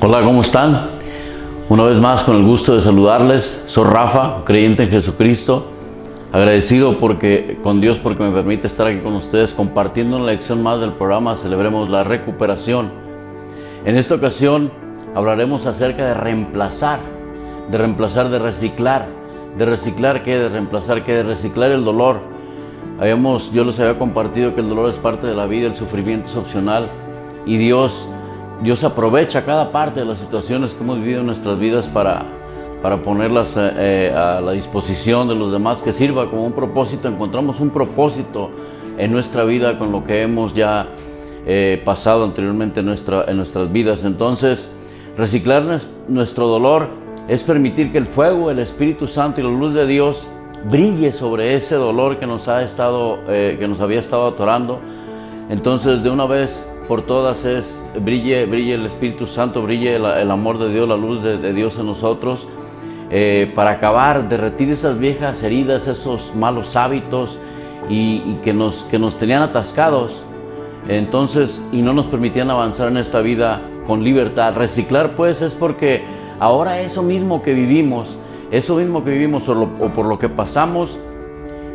Hola, ¿cómo están? Una vez más con el gusto de saludarles. Soy Rafa, creyente en Jesucristo. Agradecido porque, con Dios porque me permite estar aquí con ustedes compartiendo una lección más del programa Celebremos la Recuperación. En esta ocasión hablaremos acerca de reemplazar, de reemplazar, de reciclar. ¿De reciclar qué? De reemplazar qué? De reciclar el dolor. Habíamos, yo les había compartido que el dolor es parte de la vida, el sufrimiento es opcional y Dios Dios aprovecha cada parte de las situaciones que hemos vivido en nuestras vidas para, para ponerlas eh, eh, a la disposición de los demás, que sirva como un propósito. Encontramos un propósito en nuestra vida con lo que hemos ya eh, pasado anteriormente en, nuestra, en nuestras vidas. Entonces, reciclar nuestro dolor es permitir que el fuego, el Espíritu Santo y la luz de Dios brille sobre ese dolor que nos, ha estado, que nos había estado atorando. Entonces, de una vez por todas es brille, brille el Espíritu Santo, brille el, amor de Dios, la luz de, Dios en nosotros, eh, para acabar, derretir esas viejas heridas, esos malos hábitos y, que, nos, que nos tenían atascados. Entonces, y no nos permitían avanzar en esta vida con libertad. Reciclar, pues, es porque ahora eso mismo que vivimos, eso mismo que vivimos o por lo que pasamos,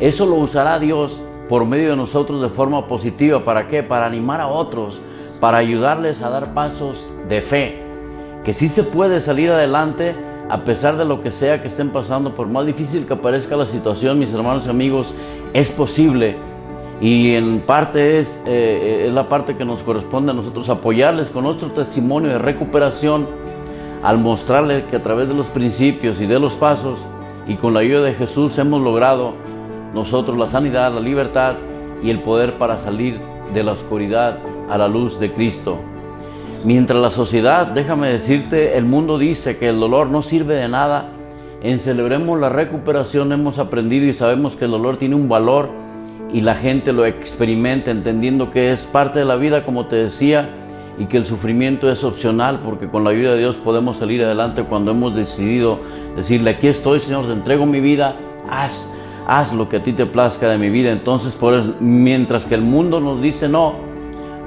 eso lo usará Dios por medio de nosotros de forma positiva. ¿Para qué? Para animar a otros, para ayudarles a dar pasos de fe. Que sí se puede salir adelante a pesar de lo que sea que estén pasando, por más difícil que parezca la situación, mis hermanos y amigos, es posible. Y en parte es, eh, es la parte que nos corresponde a nosotros apoyarles con nuestro testimonio de recuperación al mostrarles que a través de los principios y de los pasos y con la ayuda de Jesús hemos logrado nosotros la sanidad, la libertad y el poder para salir de la oscuridad a la luz de Cristo. Mientras la sociedad, déjame decirte, el mundo dice que el dolor no sirve de nada, en Celebremos la Recuperación hemos aprendido y sabemos que el dolor tiene un valor y la gente lo experimenta entendiendo que es parte de la vida, como te decía, y que el sufrimiento es opcional porque con la ayuda de Dios podemos salir adelante cuando hemos decidido decirle, aquí estoy Señor, te entrego mi vida, haz haz lo que a ti te plazca de mi vida. Entonces, por mientras que el mundo nos dice no,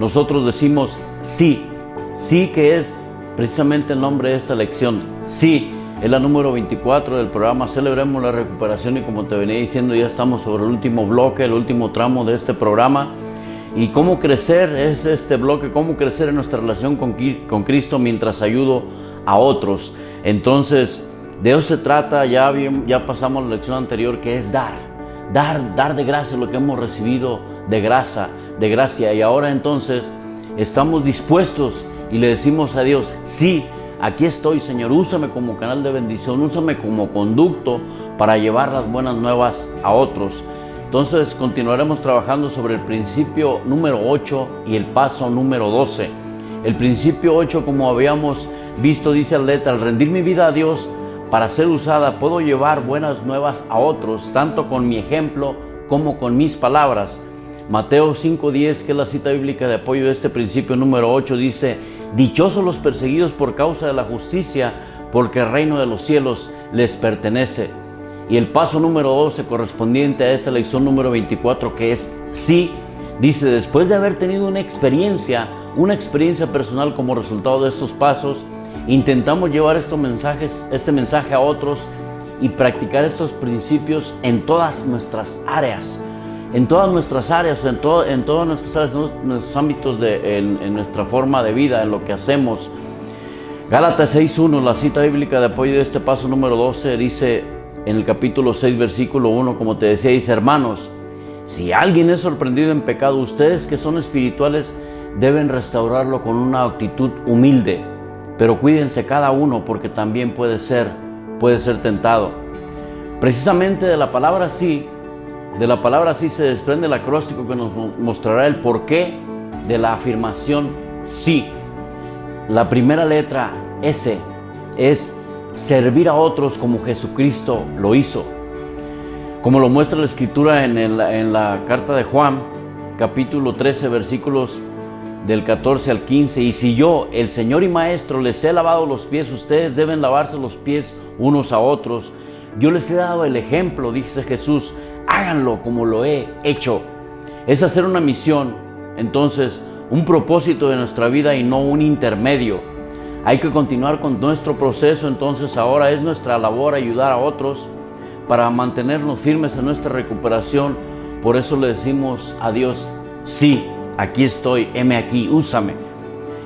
nosotros decimos sí. Sí que es precisamente el nombre de esta lección. Sí, es la número 24 del programa Celebremos la Recuperación y como te venía diciendo, ya estamos sobre el último bloque, el último tramo de este programa. Y cómo crecer es este bloque, cómo crecer en nuestra relación con, con Cristo mientras ayudo a otros. Entonces, de eso se trata, ya, ya pasamos la lección anterior, que es dar, dar, dar de gracia lo que hemos recibido de gracia, de gracia. Y ahora entonces estamos dispuestos y le decimos a Dios, sí, aquí estoy, Señor, úsame como canal de bendición, úsame como conducto para llevar las buenas nuevas a otros. Entonces continuaremos trabajando sobre el principio número 8 y el paso número 12. El principio 8, como habíamos visto, dice el letra, al rendir mi vida a Dios, para ser usada puedo llevar buenas nuevas a otros, tanto con mi ejemplo como con mis palabras. Mateo 5.10, que es la cita bíblica de apoyo de este principio número 8, dice, Dichosos los perseguidos por causa de la justicia, porque el reino de los cielos les pertenece. Y el paso número 12, correspondiente a esta lección número 24, que es sí, dice, después de haber tenido una experiencia, una experiencia personal como resultado de estos pasos, Intentamos llevar estos mensajes, este mensaje a otros y practicar estos principios en todas nuestras áreas, en todas nuestras áreas, en, todo, en todos nuestros, ámbitos, en, nuestra forma de vida, en lo que hacemos. Gálatas 6.1, la cita bíblica de apoyo de este paso número 12, dice en el capítulo 6, versículo 1, como te decía, dice, hermanos, si alguien es sorprendido en pecado, ustedes que son espirituales deben restaurarlo con una actitud humilde pero cuídense cada uno porque también puede ser, puede ser tentado. Precisamente de la palabra sí, de la palabra sí se desprende el acróstico que nos mostrará el porqué de la afirmación sí. La primera letra S es servir a otros como Jesucristo lo hizo. Como lo muestra la escritura en, en la carta de Juan, capítulo 13, versículos del 14 al 15. Y si yo, el Señor y Maestro, les he lavado los pies, ustedes deben lavarse los pies unos a otros. Yo les he dado el ejemplo, dice Jesús, háganlo como lo he hecho. Es hacer una misión, entonces, un propósito de nuestra vida y no un intermedio. Hay que continuar con nuestro proceso, entonces ahora es nuestra labor ayudar a otros para mantenernos firmes en nuestra recuperación. Por eso le decimos a Dios, sí, aquí estoy, heme aquí, úsame.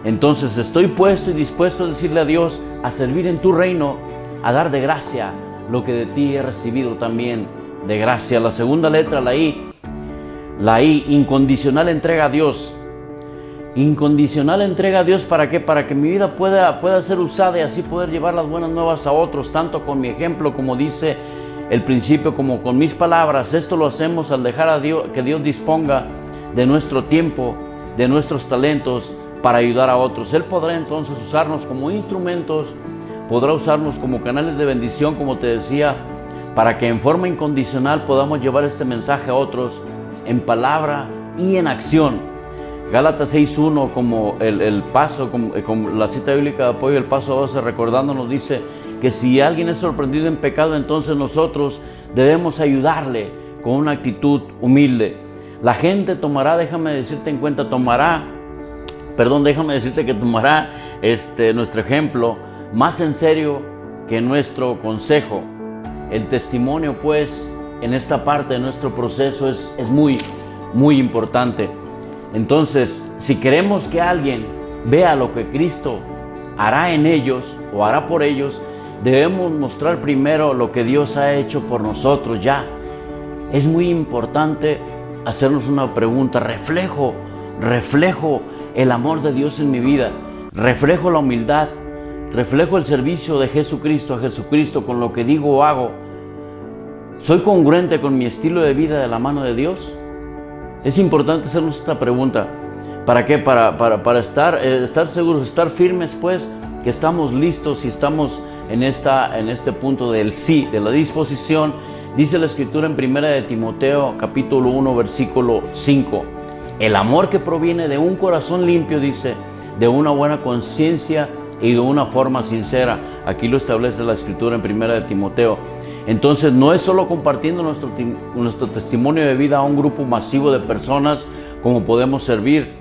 Entonces estoy puesto y dispuesto a decirle a Dios, a servir en tu reino, a dar de gracia lo que de ti he recibido también de gracia. La segunda letra, la I, la I, incondicional entrega a Dios. Incondicional entrega a Dios para qué? Para que mi vida pueda, pueda ser usada y así poder llevar las buenas nuevas a otros, tanto con mi ejemplo como dice el principio, como con mis palabras. Esto lo hacemos al dejar a Dios que Dios disponga de nuestro tiempo, de nuestros talentos para ayudar a otros. Él podrá entonces usarnos como instrumentos, podrá usarnos como canales de bendición, como te decía, para que en forma incondicional podamos llevar este mensaje a otros en palabra y en acción. Gálatas 6.1 como el, paso, como, como, la cita bíblica de apoyo, el paso 12, recordándonos dice que si alguien es sorprendido en pecado, entonces nosotros debemos ayudarle con una actitud humilde. La gente tomará, déjame decirte en cuenta, tomará, perdón, déjame decirte que tomará este, nuestro ejemplo más en serio que nuestro consejo. El testimonio, pues, en esta parte de nuestro proceso es, muy, muy importante. Entonces, si queremos que alguien vea lo que Cristo hará en ellos o hará por ellos, debemos mostrar primero lo que Dios ha hecho por nosotros ya. Es muy importante hacernos una pregunta, reflejo, reflejo el amor de Dios en mi vida, reflejo la humildad, reflejo el servicio de Jesucristo a Jesucristo con lo que digo o hago. ¿Soy congruente con mi estilo de vida de la mano de Dios? Es importante hacernos esta pregunta. ¿Para qué? Para, para, estar, eh, estar seguros, estar firmes, pues, que estamos listos y estamos en, esta, en este punto del sí, de la disposición Dice la escritura en primera de Timoteo capítulo 1 versículo 5. El amor que proviene de un corazón limpio, dice, de una buena conciencia y de una forma sincera. Aquí lo establece la escritura en primera de Timoteo. Entonces no es solo compartiendo nuestro, nuestro testimonio de vida a un grupo masivo de personas como podemos servir.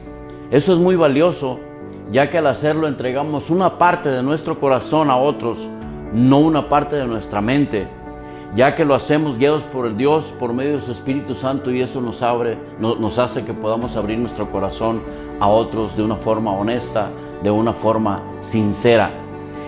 Eso es muy valioso, ya que al hacerlo entregamos una parte de nuestro corazón a otros, no una parte de nuestra mente ya que lo hacemos guiados por el Dios, por medio de su Espíritu Santo, y eso nos abre, nos hace que podamos abrir nuestro corazón a otros de una forma honesta, de una forma sincera.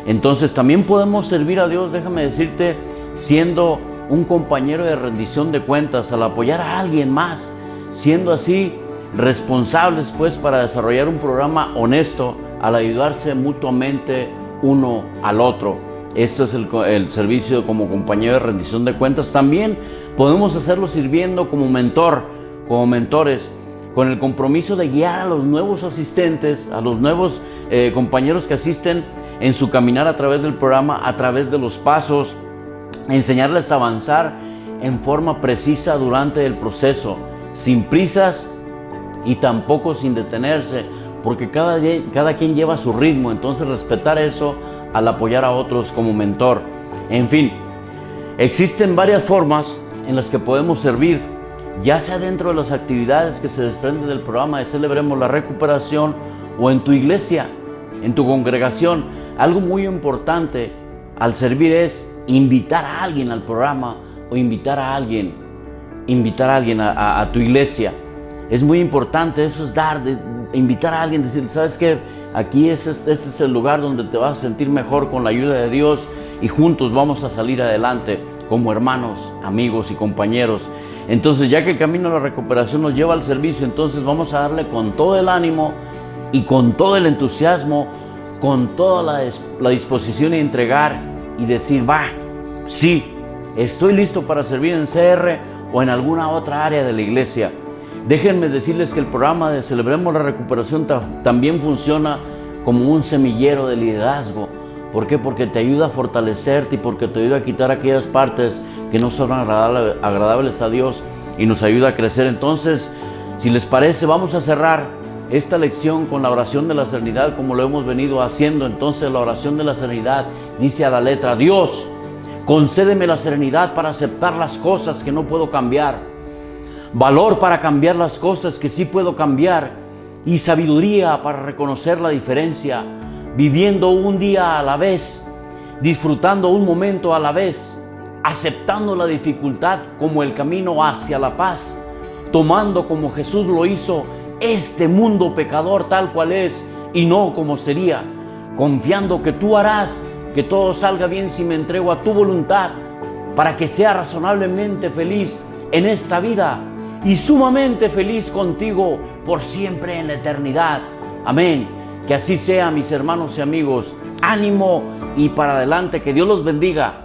Entonces también podemos servir a Dios, déjame decirte, siendo un compañero de rendición de cuentas, al apoyar a alguien más, siendo así responsables pues para desarrollar un programa honesto, al ayudarse mutuamente uno al otro. Esto es el, servicio como compañero de rendición de cuentas. También podemos hacerlo sirviendo como mentor, como mentores, con el compromiso de guiar a los nuevos asistentes, a los nuevos eh, compañeros que asisten en su caminar a través del programa, a través de los pasos, enseñarles a avanzar en forma precisa durante el proceso, sin prisas y tampoco sin detenerse, porque cada, cada quien lleva su ritmo, entonces respetar eso al apoyar a otros como mentor. En fin, existen varias formas en las que podemos servir, ya sea dentro de las actividades que se desprenden del programa de Celebremos la Recuperación o en tu iglesia, en tu congregación. Algo muy importante al servir es invitar a alguien al programa o invitar a alguien, invitar a alguien a, tu iglesia. Es muy importante, eso es dar, invitar a alguien, decir, ¿sabes qué? Aquí este es el lugar donde te vas a sentir mejor con la ayuda de Dios y juntos vamos a salir adelante como hermanos, amigos y compañeros. Entonces, ya que el camino a la recuperación nos lleva al servicio, entonces vamos a darle con todo el ánimo y con todo el entusiasmo, con toda la, disposición y entregar y decir, va, sí, estoy listo para servir en CR o en alguna otra área de la iglesia. Déjenme decirles que el programa de Celebremos la Recuperación también funciona como un semillero de liderazgo. ¿Por qué? Porque te ayuda a fortalecerte y porque te ayuda a quitar aquellas partes que no son agradables a Dios y nos ayuda a crecer. Entonces, Si les parece, vamos a cerrar esta lección con la oración de la serenidad como lo hemos venido haciendo. Entonces la oración de la serenidad dice a la letra, Dios, concédeme la serenidad para aceptar las cosas que no puedo cambiar, valor para cambiar las cosas que sí puedo cambiar y sabiduría para reconocer la diferencia, viviendo un día a la vez, disfrutando un momento a la vez, aceptando la dificultad como el camino hacia la paz, tomando como Jesús lo hizo este mundo pecador tal cual es y no como sería, confiando que tú harás que todo salga bien si me entrego a tu voluntad, para que sea razonablemente feliz en esta vida y sumamente feliz contigo por siempre en la eternidad. Amén. Que así sea, mis hermanos y amigos. Ánimo y para adelante, que Dios los bendiga